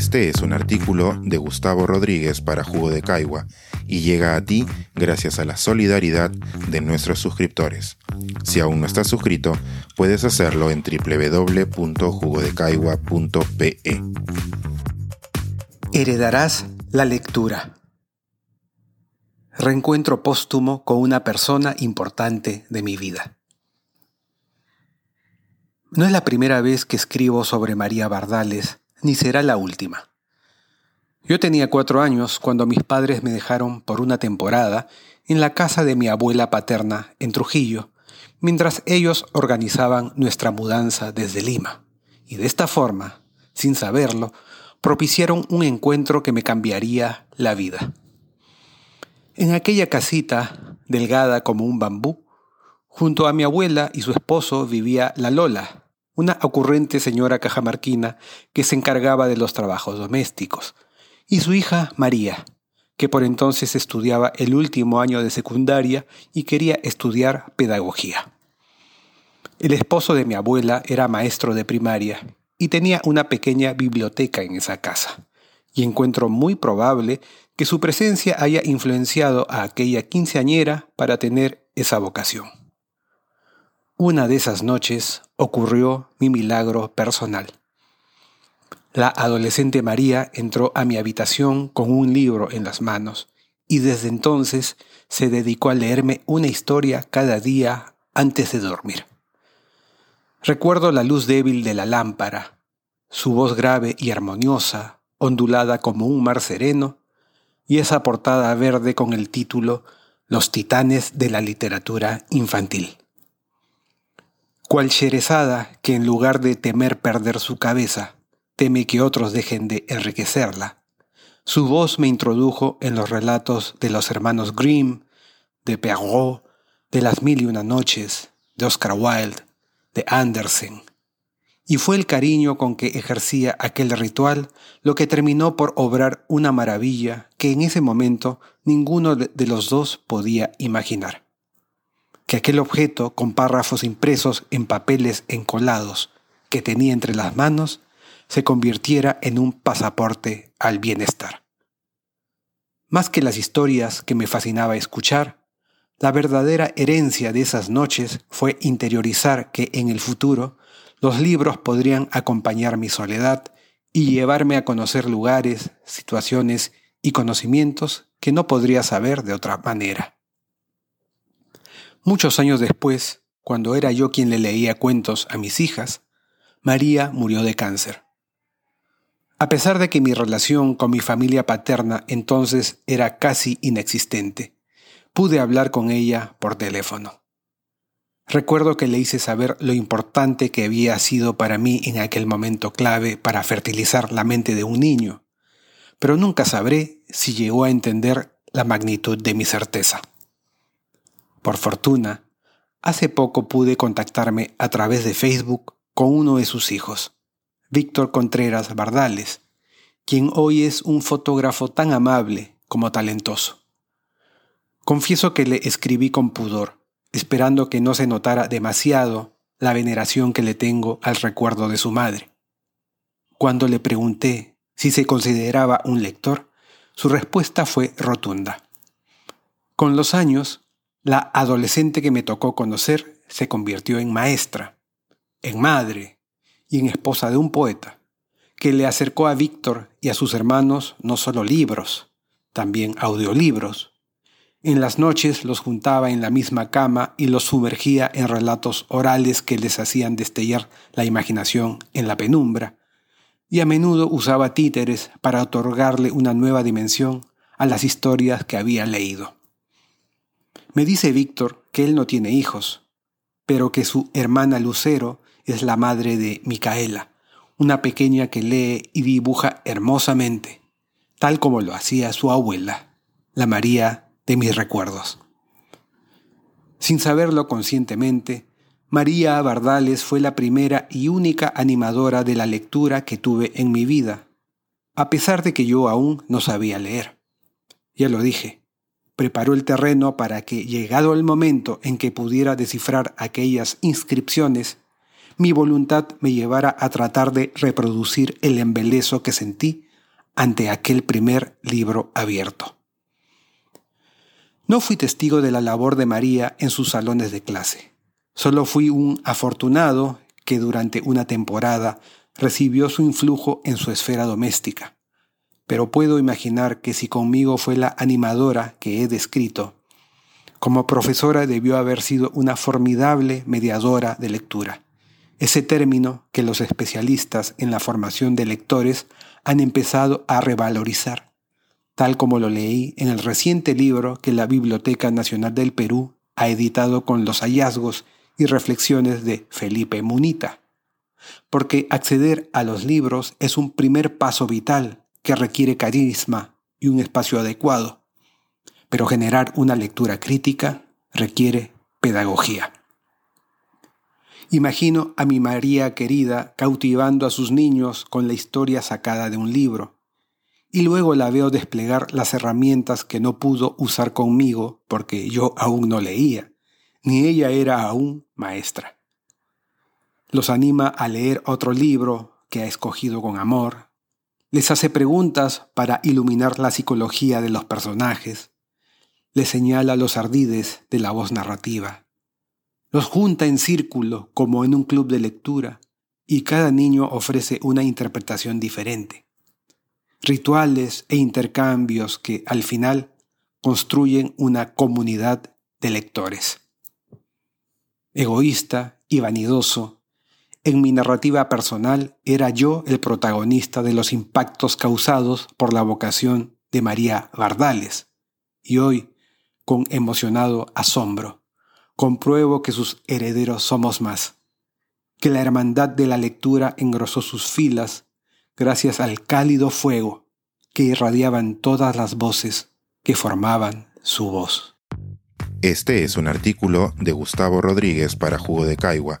Este es un artículo de Gustavo Rodríguez para Jugo de Caigua y llega a ti gracias a la solidaridad de nuestros suscriptores. Si aún no estás suscrito, puedes hacerlo en www.jugodecaigua.pe. Heredarás la lectura. Reencuentro póstumo con una persona importante de mi vida. No es la primera vez que escribo sobre María Bardales, ni será la última. Yo tenía cuatro años cuando mis padres me dejaron por una temporada en la casa de mi abuela paterna en Trujillo, mientras ellos organizaban nuestra mudanza desde Lima. Y de esta forma, sin saberlo, propiciaron un encuentro que me cambiaría la vida. En aquella casita, delgada como un bambú, junto a mi abuela y su esposo vivía la Lola, una ocurrente señora cajamarquina que se encargaba de los trabajos domésticos, y su hija María, que por entonces estudiaba el último año de secundaria y quería estudiar pedagogía. El esposo de mi abuela era maestro de primaria y tenía una pequeña biblioteca en esa casa, y encuentro muy probable que su presencia haya influenciado a aquella quinceañera para tener esa vocación. Una de esas noches ocurrió mi milagro personal. La adolescente María entró a mi habitación con un libro en las manos y desde entonces se dedicó a leerme una historia cada día antes de dormir. Recuerdo la luz débil de la lámpara, su voz grave y armoniosa, ondulada como un mar sereno, y esa portada verde con el título Los titanes de la literatura infantil cual Sherezada que en lugar de temer perder su cabeza, teme que otros dejen de enriquecerla. Su voz me introdujo en los relatos de los hermanos Grimm, de Perrault, de Las Mil y Una Noches, de Oscar Wilde, de Andersen. Y fue el cariño con que ejercía aquel ritual lo que terminó por obrar una maravilla que en ese momento ninguno de los dos podía imaginar que aquel objeto con párrafos impresos en papeles encolados que tenía entre las manos se convirtiera en un pasaporte al bienestar. Más que las historias que me fascinaba escuchar, la verdadera herencia de esas noches fue interiorizar que en el futuro los libros podrían acompañar mi soledad y llevarme a conocer lugares, situaciones y conocimientos que no podría saber de otra manera. Muchos años después, cuando era yo quien le leía cuentos a mis hijas, María murió de cáncer. A pesar de que mi relación con mi familia paterna entonces era casi inexistente, pude hablar con ella por teléfono. Recuerdo que le hice saber lo importante que había sido para mí en aquel momento clave para fertilizar la mente de un niño, pero nunca sabré si llegó a entender la magnitud de mi certeza. Por fortuna, hace poco pude contactarme a través de Facebook con uno de sus hijos, Víctor Contreras Bardales, quien hoy es un fotógrafo tan amable como talentoso. Confieso que le escribí con pudor, esperando que no se notara demasiado la veneración que le tengo al recuerdo de su madre. Cuando le pregunté si se consideraba un lector, su respuesta fue rotunda. Con los años la adolescente que me tocó conocer se convirtió en maestra, en madre y en esposa de un poeta, que le acercó a Víctor y a sus hermanos no solo libros, también audiolibros. En las noches los juntaba en la misma cama y los sumergía en relatos orales que les hacían destellar la imaginación en la penumbra, y a menudo usaba títeres para otorgarle una nueva dimensión a las historias que había leído. Me dice Víctor que él no tiene hijos, pero que su hermana Lucero es la madre de Micaela, una pequeña que lee y dibuja hermosamente, tal como lo hacía su abuela, la María de mis recuerdos. Sin saberlo conscientemente, María Bardales fue la primera y única animadora de la lectura que tuve en mi vida, a pesar de que yo aún no sabía leer. Ya lo dije, preparó el terreno para que, llegado el momento en que pudiera descifrar aquellas inscripciones, mi voluntad me llevara a tratar de reproducir el embeleso que sentí ante aquel primer libro abierto. No fui testigo de la labor de María en sus salones de clase. Solo fui un afortunado que durante una temporada recibió su influjo en su esfera doméstica. Pero puedo imaginar que si conmigo fue la animadora que he descrito, como profesora debió haber sido una formidable mediadora de lectura. Ese término que los especialistas en la formación de lectores han empezado a revalorizar, tal como lo leí en el reciente libro que la Biblioteca Nacional del Perú ha editado con los hallazgos y reflexiones de Felipe Munita. Porque acceder a los libros es un primer paso vital que requiere carisma y un espacio adecuado pero generar una lectura crítica requiere pedagogía. Imagino a mi María querida cautivando a sus niños con la historia sacada de un libro, y luego la veo desplegar las herramientas que no pudo usar conmigo porque yo aún no leía, ni ella era aún maestra. Los anima a leer otro libro que ha escogido con amor, les hace preguntas para iluminar la psicología de los personajes, le señala los ardides de la voz narrativa. Los junta en círculo como en un club de lectura y cada niño ofrece una interpretación diferente. Rituales e intercambios que al final construyen una comunidad de lectores. Egoísta y vanidoso, en mi narrativa personal era yo el protagonista de los impactos causados por la vocación de María Bardales, y hoy con emocionado asombro. Compruebo que sus herederos somos más, que la hermandad de la lectura engrosó sus filas gracias al cálido fuego que irradiaban todas las voces que formaban su voz. Este es un artículo de Gustavo Rodríguez para Jugo de Caigua